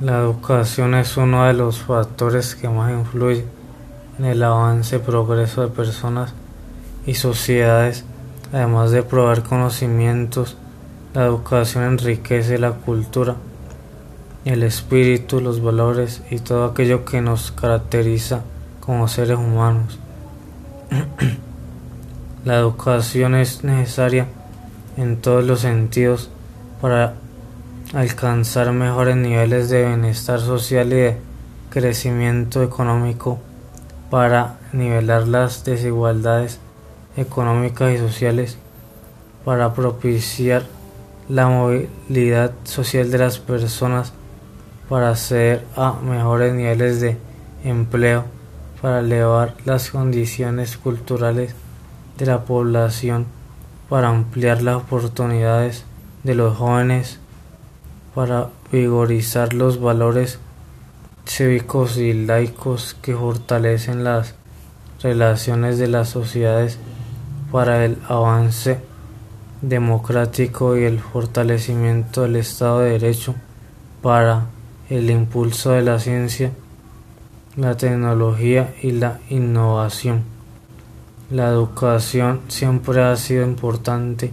La educación es uno de los factores que más influye en el avance y progreso de personas y sociedades. Además de proveer conocimientos, la educación enriquece la cultura, el espíritu, los valores y todo aquello que nos caracteriza como seres humanos. la educación es necesaria en todos los sentidos para alcanzar mejores niveles de bienestar social y de crecimiento económico para nivelar las desigualdades económicas y sociales, para propiciar la movilidad social de las personas, para acceder a mejores niveles de empleo, para elevar las condiciones culturales de la población, para ampliar las oportunidades de los jóvenes para vigorizar los valores cívicos y laicos que fortalecen las relaciones de las sociedades para el avance democrático y el fortalecimiento del Estado de Derecho, para el impulso de la ciencia, la tecnología y la innovación. La educación siempre ha sido importante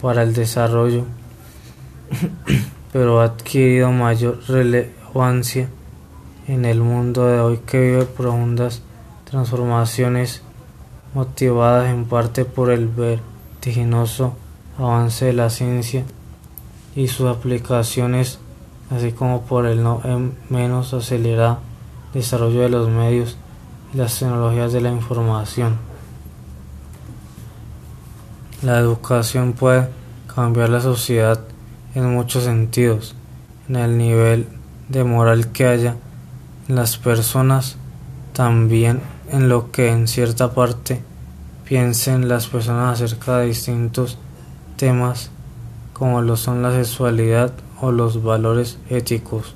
para el desarrollo pero ha adquirido mayor relevancia en el mundo de hoy que vive profundas transformaciones motivadas en parte por el vertiginoso avance de la ciencia y sus aplicaciones, así como por el no menos acelerado desarrollo de los medios y las tecnologías de la información. La educación puede cambiar la sociedad en muchos sentidos, en el nivel de moral que haya en las personas, también en lo que en cierta parte piensen las personas acerca de distintos temas como lo son la sexualidad o los valores éticos.